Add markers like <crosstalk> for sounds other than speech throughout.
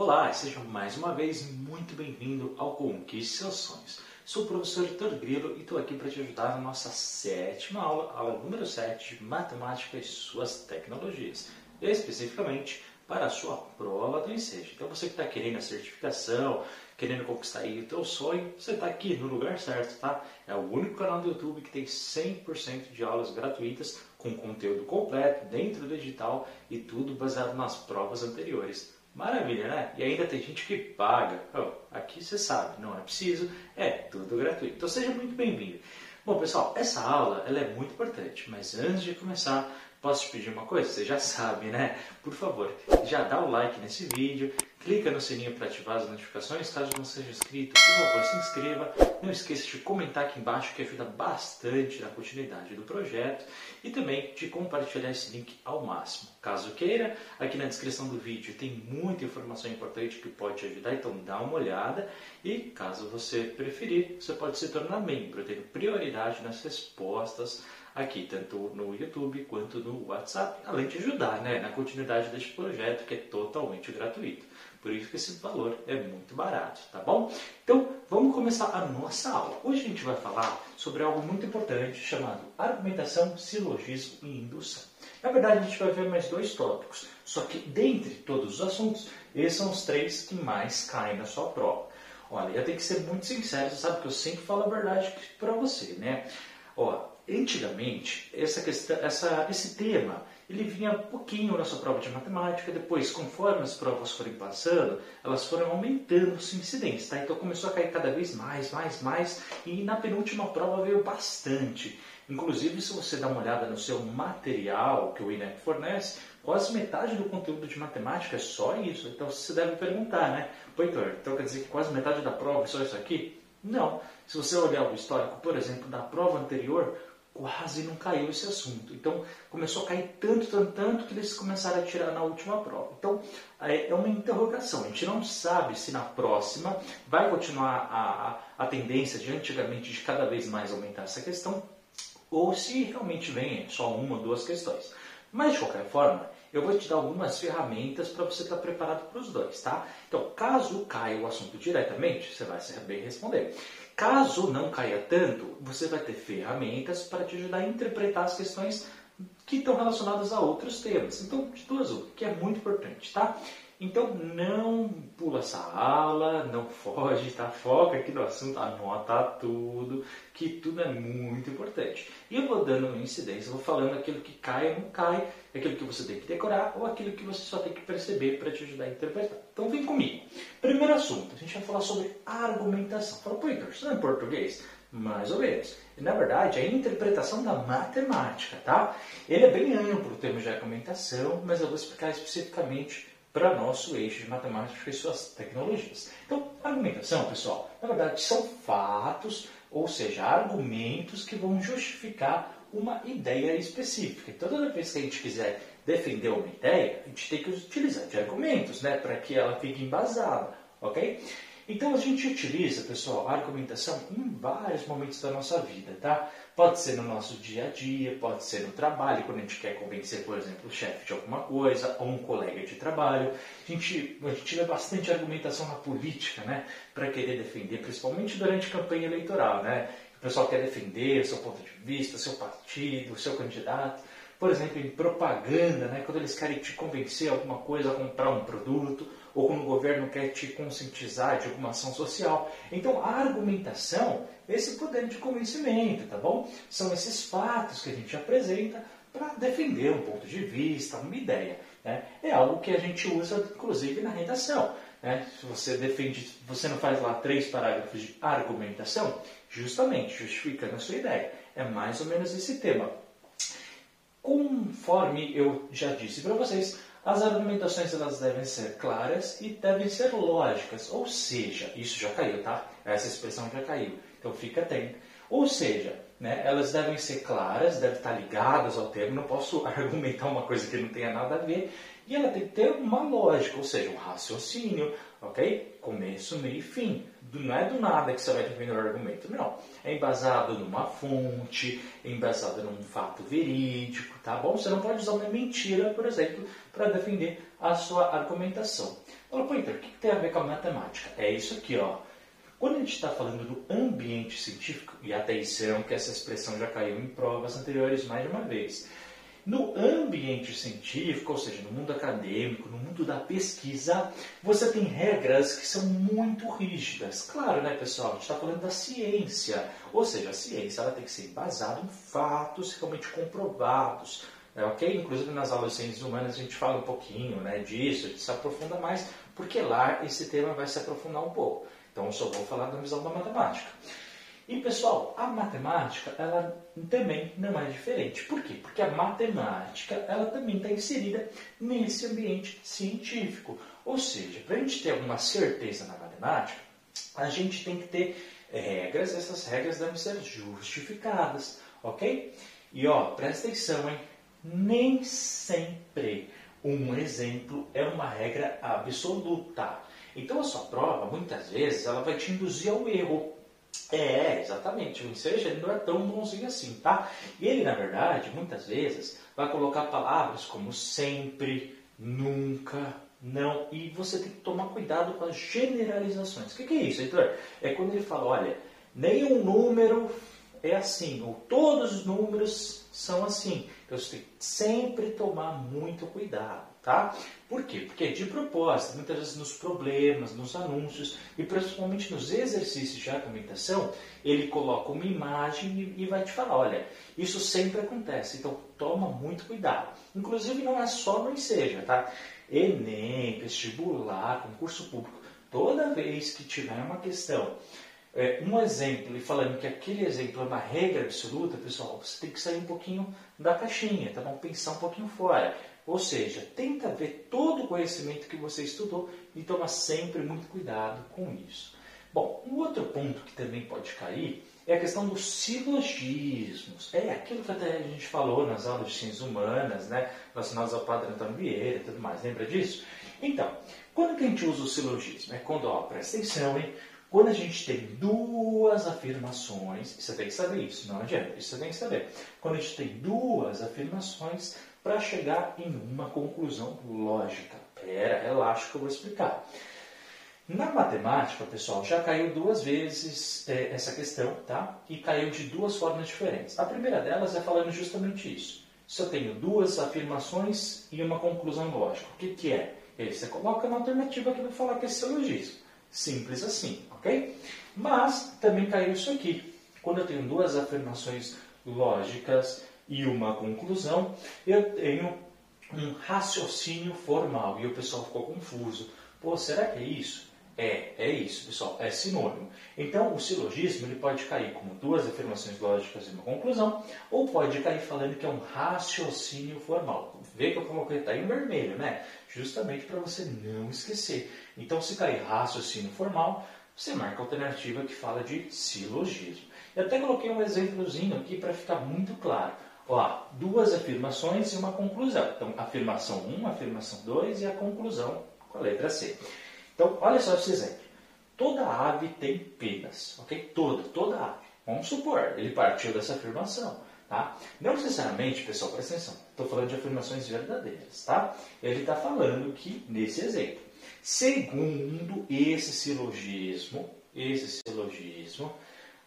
Olá, seja mais uma vez muito bem-vindo ao Conquiste Seus Sonhos. Sou o professor Heitor Grilo e estou aqui para te ajudar na nossa sétima aula, aula número 7 de Matemática e suas tecnologias, especificamente para a sua prova do Ensejo. Então você que está querendo a certificação, querendo conquistar aí o teu sonho, você está aqui no lugar certo, tá? É o único canal do YouTube que tem 100% de aulas gratuitas com conteúdo completo, dentro do digital e tudo baseado nas provas anteriores. Maravilha, né? E ainda tem gente que paga. Oh, aqui você sabe, não é preciso, é tudo gratuito. Então seja muito bem-vindo. Bom, pessoal, essa aula ela é muito importante, mas antes de começar, posso te pedir uma coisa? Você já sabe, né? Por favor, já dá o like nesse vídeo, clica no sininho para ativar as notificações. Caso não seja inscrito, por favor, se inscreva. Não esqueça de comentar aqui embaixo que ajuda bastante na continuidade do projeto e também de compartilhar esse link ao máximo. Caso queira, aqui na descrição do vídeo tem muita informação importante que pode te ajudar, então dá uma olhada e caso você preferir, você pode se tornar membro, tendo prioridade nas respostas aqui, tanto no YouTube quanto no WhatsApp, além de ajudar né, na continuidade deste projeto que é totalmente gratuito. Por isso que esse valor é muito barato, tá bom? Então, vamos começar a nossa aula. Hoje a gente vai falar sobre algo muito importante chamado argumentação, silogismo e indução. Na verdade, a gente vai ver mais dois tópicos, só que dentre todos os assuntos, esses são os três que mais caem na sua prova. Olha, eu tenho que ser muito sincero, você sabe que eu sempre falo a verdade para você, né? Ó, antigamente, essa questão, essa, esse tema ele vinha pouquinho na sua prova de matemática, depois, conforme as provas forem passando, elas foram aumentando sua incidência, tá? Então começou a cair cada vez mais, mais, mais, e na penúltima prova veio bastante. Inclusive, se você dá uma olhada no seu material que o INEP fornece, quase metade do conteúdo de matemática é só isso. Então você deve perguntar, né? Pô, Heitor, então quer dizer que quase metade da prova é só isso aqui? Não. Se você olhar o histórico, por exemplo, da prova anterior, quase não caiu esse assunto. Então começou a cair tanto, tanto, tanto que eles começaram a tirar na última prova. Então é uma interrogação. A gente não sabe se na próxima vai continuar a, a, tendência de antigamente de cada vez mais aumentar essa questão ou se realmente vem só uma ou duas questões. Mas de qualquer forma, eu vou te dar algumas ferramentas para você estar preparado para os dois, tá? Então, caso caia o assunto diretamente, você vai saber responder. Caso não caia tanto, você vai ter ferramentas para te ajudar a interpretar as questões que estão relacionadas a outros temas. Então, de duas uma, que é muito importante, tá? Então não pula essa aula, não foge, tá? Foca aqui no assunto, anota tudo, que tudo é muito importante. E eu vou dando incidência, vou falando aquilo que cai ou não cai, aquilo que você tem que decorar ou aquilo que você só tem que perceber para te ajudar a interpretar. Então vem comigo. Primeiro assunto, a gente vai falar sobre argumentação. Fala, pô, isso não é português? Mais ou menos. Na verdade, é a interpretação da matemática, tá? Ele é bem amplo o termo de argumentação, mas eu vou explicar especificamente para nosso eixo de matemática e suas tecnologias. Então, argumentação, pessoal, na verdade são fatos, ou seja, argumentos que vão justificar uma ideia específica. Então, toda vez que a gente quiser defender uma ideia, a gente tem que utilizar de argumentos, né, para que ela fique embasada, ok? Então a gente utiliza, pessoal, a argumentação em vários momentos da nossa vida, tá? Pode ser no nosso dia a dia, pode ser no trabalho, quando a gente quer convencer, por exemplo, o chefe de alguma coisa ou um colega de trabalho. A gente, a gente vê bastante argumentação na política, né? Para querer defender, principalmente durante a campanha eleitoral, né? O pessoal quer defender o seu ponto de vista, o seu partido, o seu candidato. Por exemplo, em propaganda, né? Quando eles querem te convencer alguma coisa a comprar um produto ou quando o governo quer te conscientizar de alguma ação social. Então, a argumentação é esse poder de convencimento, tá bom? São esses fatos que a gente apresenta para defender um ponto de vista, uma ideia. Né? É algo que a gente usa, inclusive, na redação. Né? Se você defende, você não faz lá três parágrafos de argumentação, justamente justificando a sua ideia. É mais ou menos esse tema. Conforme eu já disse para vocês, as argumentações elas devem ser claras e devem ser lógicas, ou seja, isso já caiu, tá? Essa expressão já caiu, então fica atento. Ou seja, né, elas devem ser claras, devem estar ligadas ao termo, não posso <laughs> argumentar uma coisa que não tenha nada a ver, e ela tem que ter uma lógica, ou seja, um raciocínio, ok? Começo, meio e fim. Não é do nada que você vai defender o argumento, não. É embasado numa fonte, é embasado num fato verídico, tá bom? Você não pode usar uma mentira, por exemplo, para defender a sua argumentação. Ela, pô, então, o que tem a ver com a matemática? É isso aqui, ó. Quando a gente está falando do ambiente científico, e atenção que essa expressão já caiu em provas anteriores mais de uma vez, no ambiente científico, ou seja, no mundo acadêmico, no mundo da pesquisa, você tem regras que são muito rígidas. Claro, né, pessoal? A gente está falando da ciência. Ou seja, a ciência ela tem que ser embasada em fatos realmente comprovados. Né, ok? Inclusive nas aulas de ciências humanas a gente fala um pouquinho né, disso, a gente se aprofunda mais, porque lá esse tema vai se aprofundar um pouco. Então eu só vou falar da visão da matemática. E pessoal, a matemática ela também não é diferente. Por quê? Porque a matemática ela também está inserida nesse ambiente científico. Ou seja, para a gente ter alguma certeza na matemática, a gente tem que ter regras, essas regras devem ser justificadas, ok? E ó, presta atenção, hein? Nem sempre um exemplo é uma regra absoluta. Então a sua prova, muitas vezes, ela vai te induzir ao erro. É, exatamente. O ensejo ele não é tão bonzinho assim, tá? E ele, na verdade, muitas vezes, vai colocar palavras como sempre, nunca, não. E você tem que tomar cuidado com as generalizações. O que, que é isso, Heitor? É quando ele fala, olha, nenhum número é assim, ou todos os números são assim. Então você tem que sempre tomar muito cuidado tá? Por quê? Porque de propósito, muitas vezes nos problemas, nos anúncios e principalmente nos exercícios de argumentação, ele coloca uma imagem e vai te falar, olha, isso sempre acontece, então toma muito cuidado. Inclusive não é só no Enseja, tá? Enem, vestibular, concurso público, toda vez que tiver uma questão é, um exemplo e falando que aquele exemplo é uma regra absoluta, pessoal, você tem que sair um pouquinho da caixinha, tá bom? Pensar um pouquinho fora. Ou seja, tenta ver todo o conhecimento que você estudou e toma sempre muito cuidado com isso. Bom, um outro ponto que também pode cair é a questão dos silogismos. É aquilo que até a gente falou nas aulas de ciências humanas, né, relacionadas ao padre Antônio Vieira e tudo mais. Lembra disso? Então, quando que a gente usa o silogismo? É quando, ó, presta atenção, hein? Quando a gente tem duas afirmações, você tem que saber isso, não adianta, isso você tem que saber. Quando a gente tem duas afirmações para chegar em uma conclusão lógica. Pera, relaxa que eu vou explicar. Na matemática, pessoal, já caiu duas vezes é, essa questão, tá? E caiu de duas formas diferentes. A primeira delas é falando justamente isso. Se eu tenho duas afirmações e uma conclusão lógica, o que, que é? Aí você coloca uma alternativa que vai falar que é silogismo. Simples assim, ok? Mas também caiu isso aqui. Quando eu tenho duas afirmações lógicas e uma conclusão, eu tenho um raciocínio formal. E o pessoal ficou confuso. Pô, será que é isso? É, é isso, pessoal, é sinônimo. Então, o silogismo ele pode cair como duas afirmações lógicas e uma conclusão, ou pode cair falando que é um raciocínio formal. Vê que eu coloquei está em vermelho, né? Justamente para você não esquecer. Então, se cair raciocínio formal, você marca a alternativa que fala de silogismo. Eu até coloquei um exemplozinho aqui para ficar muito claro. Ó, duas afirmações e uma conclusão. Então, afirmação 1, afirmação 2 e a conclusão com a letra C. Então, olha só esse exemplo. Toda ave tem penas, ok? Toda, toda ave. Vamos supor, ele partiu dessa afirmação, tá? Não necessariamente, pessoal, presta atenção, estou falando de afirmações verdadeiras, tá? Ele está falando que, nesse exemplo, segundo esse silogismo, esse silogismo,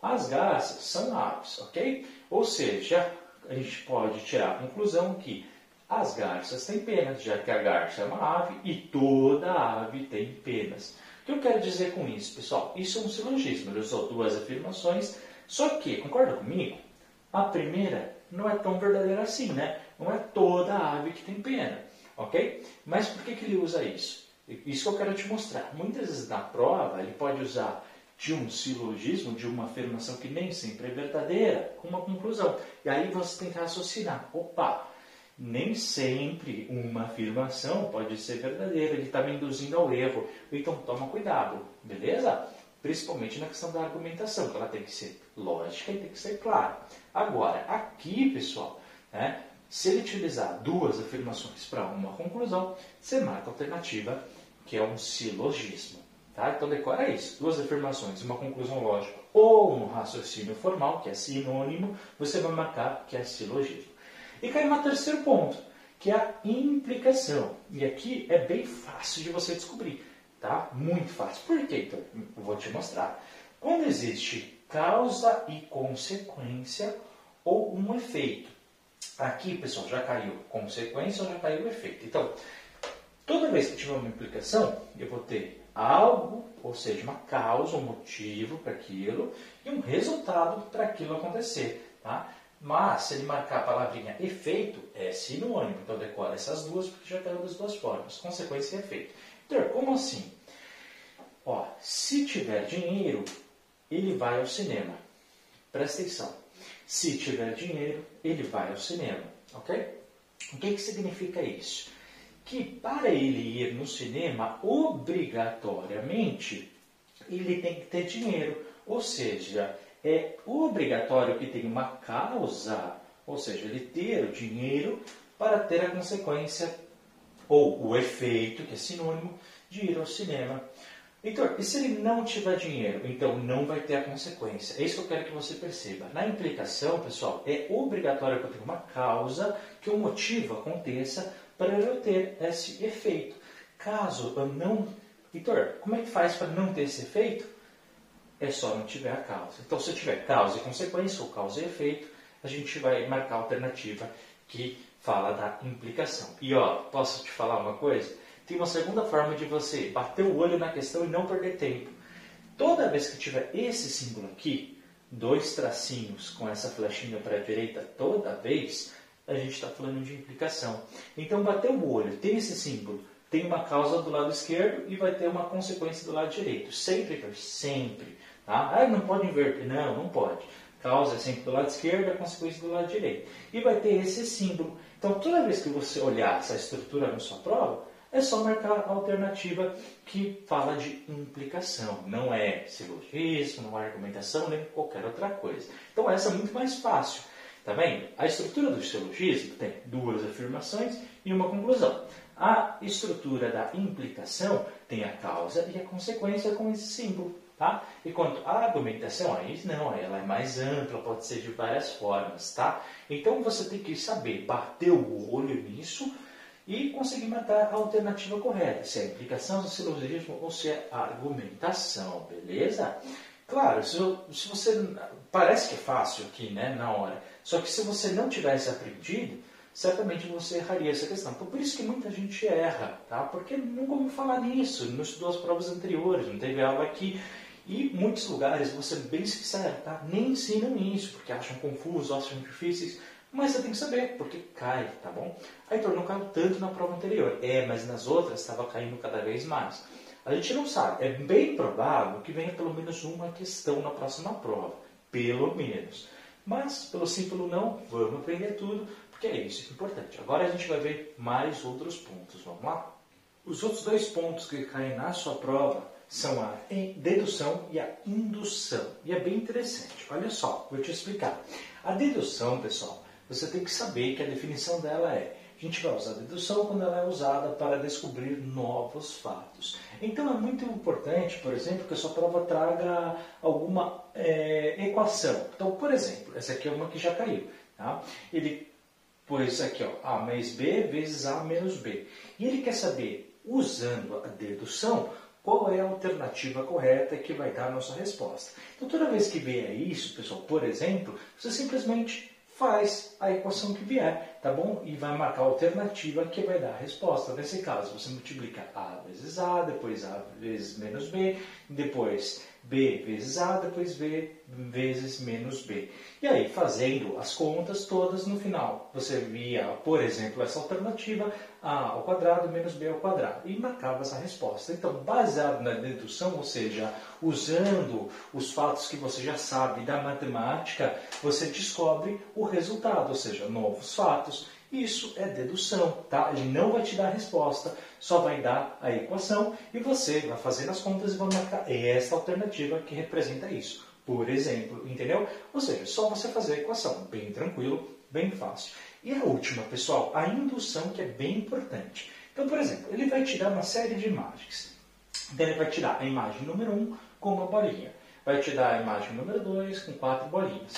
as garças são aves, ok? Ou seja, a gente pode tirar a conclusão que as garças têm penas, já que a garça é uma ave e toda ave tem penas. O que eu quero dizer com isso, pessoal? Isso é um silogismo, ele usou duas afirmações, só que, concorda comigo? A primeira não é tão verdadeira assim, né? Não é toda ave que tem pena, ok? Mas por que, que ele usa isso? Isso que eu quero te mostrar. Muitas vezes na prova ele pode usar de um silogismo, de uma afirmação que nem sempre é verdadeira, com uma conclusão. E aí você tem que raciocinar. Opa, nem sempre uma afirmação pode ser verdadeira, ele está me induzindo ao erro. Então toma cuidado, beleza? Principalmente na questão da argumentação, que ela tem que ser lógica e tem que ser clara. Agora, aqui, pessoal, né, se ele utilizar duas afirmações para uma conclusão, você marca a alternativa, que é um silogismo. Tá? Então decora isso. Duas afirmações, uma conclusão lógica ou um raciocínio formal, que é sinônimo, você vai marcar que é silogismo. E cai no terceiro ponto, que é a implicação. E aqui é bem fácil de você descobrir. tá? Muito fácil. Por quê? Então, vou te mostrar. Quando existe causa e consequência ou um efeito. Aqui, pessoal, já caiu consequência ou já caiu efeito. Então, toda vez que tiver uma implicação, eu vou ter algo, ou seja, uma causa, um motivo para aquilo e um resultado para aquilo acontecer. Tá? Mas, se ele marcar a palavrinha efeito, é sinônimo. Então, decora essas duas porque já caiu das duas formas: consequência e efeito. Então, como assim? Ó, se tiver dinheiro, ele vai ao cinema. Presta atenção. Se tiver dinheiro, ele vai ao cinema. Ok? O que, que significa isso? Que para ele ir no cinema, obrigatoriamente, ele tem que ter dinheiro. Ou seja, é obrigatório que tenha uma causa, ou seja, ele ter o dinheiro para ter a consequência ou o efeito, que é sinônimo, de ir ao cinema. Então, e se ele não tiver dinheiro? Então não vai ter a consequência. É isso que eu quero que você perceba. Na implicação, pessoal, é obrigatório que eu tenha uma causa, que um motivo aconteça para eu ter esse efeito. Caso eu não. Vitor, como é que faz para não ter esse efeito? É só não tiver a causa. Então, se tiver causa e consequência, ou causa e efeito, a gente vai marcar a alternativa que fala da implicação. E ó, posso te falar uma coisa? Tem uma segunda forma de você bater o olho na questão e não perder tempo. Toda vez que tiver esse símbolo aqui, dois tracinhos com essa flechinha para a direita toda vez, a gente está falando de implicação. Então, bater o olho, tem esse símbolo, tem uma causa do lado esquerdo e vai ter uma consequência do lado direito. Sempre, sempre. Tá? Ah, não pode inverter. Não, não pode. Causa é sempre do lado esquerdo, a consequência do lado direito. E vai ter esse símbolo. Então, toda vez que você olhar essa estrutura na sua prova, é só marcar a alternativa que fala de implicação. Não é silogismo, não é argumentação, nem qualquer outra coisa. Então essa é muito mais fácil. Tá vendo? A estrutura do silogismo tem duas afirmações e uma conclusão. A estrutura da implicação tem a causa e a consequência com esse símbolo. Tá? E quanto à argumentação, aí não, ela é mais ampla, pode ser de várias formas. Tá? Então você tem que saber bater o olho nisso e conseguir matar a alternativa correta, se é implicação, se é silogismo ou se é argumentação, beleza? Claro, se você. Parece que é fácil aqui, né, na hora. Só que se você não tivesse aprendido, certamente você erraria essa questão. Por isso que muita gente erra, tá? Porque nunca ouviu falar nisso, não estudou as provas anteriores, não teve aula aqui. E muitos lugares, vou ser bem sincero, tá? nem ensinam isso, porque acham confuso, acham difíceis. Mas você tem que saber, porque cai, tá bom? Aí não caiu tanto na prova anterior. É, mas nas outras estava caindo cada vez mais. A gente não sabe. É bem provável que venha pelo menos uma questão na próxima prova. Pelo menos. Mas, pelo sim, pelo não, vamos aprender tudo, porque é isso que é importante. Agora a gente vai ver mais outros pontos. Vamos lá? Os outros dois pontos que caem na sua prova são a dedução e a indução. E é bem interessante. Olha só, vou te explicar. A dedução, pessoal, você tem que saber que a definição dela é a gente vai usar a dedução quando ela é usada para descobrir novos fatos. Então é muito importante, por exemplo, que a sua prova traga alguma é, equação. Então, por exemplo, essa aqui é uma que já caiu. Tá? Ele pôs aqui, ó, A mais B vezes A menos B. E ele quer saber, usando a dedução, qual é a alternativa correta que vai dar a nossa resposta. Então, toda vez que vier isso, pessoal, por exemplo, você simplesmente faz a equação que vier, tá bom? E vai marcar a alternativa que vai dar a resposta. Nesse caso, você multiplica A vezes A, depois A vezes menos B, depois B vezes A, depois B vezes menos B. E aí, fazendo as contas todas, no final, você via, por exemplo, essa alternativa, A ao quadrado menos B ao quadrado, e marcava essa resposta. Então, baseado na dedução, ou seja, usando os fatos que você já sabe da matemática, você descobre o resultado, ou seja, novos fatos, isso é dedução, tá? Ele não vai te dar a resposta, só vai dar a equação e você vai fazer as contas e vai marcar esta alternativa que representa isso. Por exemplo, entendeu? Ou seja, só você fazer a equação, bem tranquilo, bem fácil. E a última, pessoal, a indução que é bem importante. Então, por exemplo, ele vai tirar uma série de imagens. Então, ele vai tirar a imagem número 1 um com uma bolinha. Vai te dar a imagem número 2 com quatro bolinhas.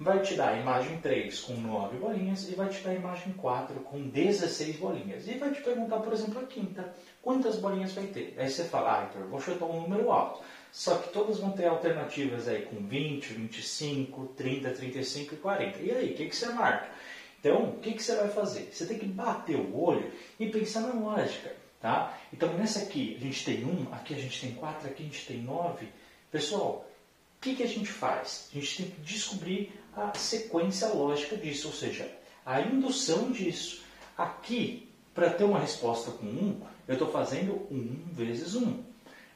Vai te dar a imagem 3 com 9 bolinhas e vai te dar a imagem 4 com 16 bolinhas. E vai te perguntar, por exemplo, a quinta, quantas bolinhas vai ter? Aí você fala, ah, eu vou chutar um número alto. Só que todas vão ter alternativas aí com 20, 25, 30, 35 e 40. E aí, o que, que você marca? Então, o que, que você vai fazer? Você tem que bater o olho e pensar na lógica. Tá? Então, nessa aqui a gente tem 1, aqui a gente tem 4, aqui a gente tem 9. Pessoal, o que, que a gente faz? A gente tem que descobrir a sequência lógica disso, ou seja, a indução disso. Aqui, para ter uma resposta com 1, eu estou fazendo 1 vezes 1.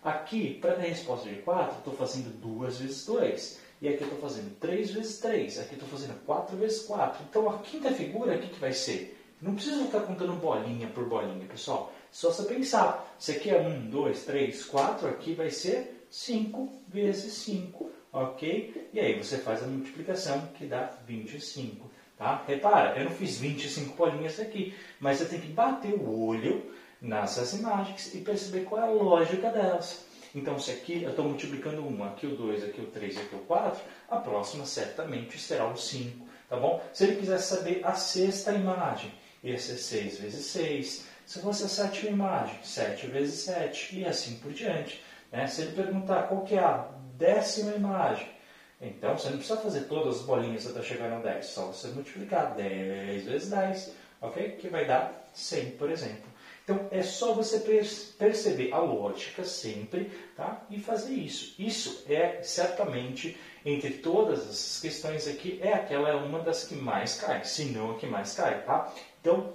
Aqui, para ter a resposta de 4, estou fazendo 2 vezes 2. E aqui eu estou fazendo 3 vezes 3. Aqui eu estou fazendo 4 vezes 4. Então, a quinta figura, o que, que vai ser? Não precisa ficar contando bolinha por bolinha, pessoal. Só você pensar. Se aqui é 1, 2, 3, 4, aqui vai ser 5 vezes 5 ok? E aí você faz a multiplicação que dá 25, tá? Repara, eu não fiz 25 bolinhas aqui, mas você tem que bater o olho nessas imagens e perceber qual é a lógica delas. Então, se aqui eu estou multiplicando 1, aqui o 2, aqui o 3, aqui o 4, a próxima certamente será o 5, tá bom? Se ele quisesse saber a sexta imagem, ia ser 6 vezes 6. Se fosse a sétima imagem, 7 vezes 7, e assim por diante. Né? Se ele perguntar qual que é a décima imagem. Então, você não precisa fazer todas as bolinhas até chegar no 10, só você multiplicar 10 vezes 10, ok? Que vai dar 100, por exemplo. Então, é só você perceber a lógica sempre tá? e fazer isso. Isso é, certamente, entre todas essas questões aqui, é aquela é uma das que mais cai, se não a que mais cai, tá? Então,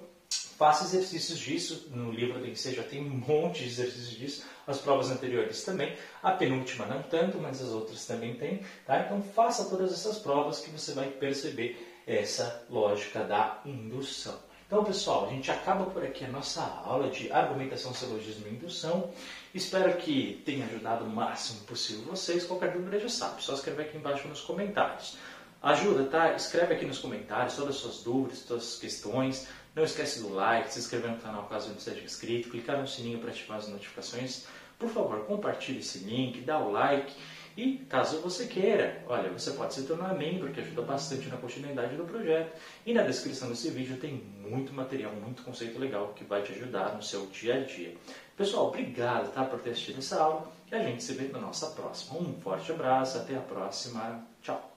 Faça exercícios disso, no livro do INSEE já tem um monte de exercícios disso, as provas anteriores também, a penúltima não tanto, mas as outras também tem. Tá? Então faça todas essas provas que você vai perceber essa lógica da indução. Então, pessoal, a gente acaba por aqui a nossa aula de argumentação, silogismo e indução. Espero que tenha ajudado o máximo possível vocês. Qualquer dúvida já sabe, só escrever aqui embaixo nos comentários. Ajuda, tá? Escreve aqui nos comentários todas as suas dúvidas, todas as questões. Não esquece do like, se inscrever no canal caso não seja inscrito, clicar no sininho para ativar as notificações. Por favor, compartilhe esse link, dá o like. E caso você queira, olha, você pode se tornar membro, que ajuda bastante na continuidade do projeto. E na descrição desse vídeo tem muito material, muito conceito legal que vai te ajudar no seu dia a dia. Pessoal, obrigado tá, por ter assistido essa aula e a gente se vê na nossa próxima. Um forte abraço, até a próxima. Tchau!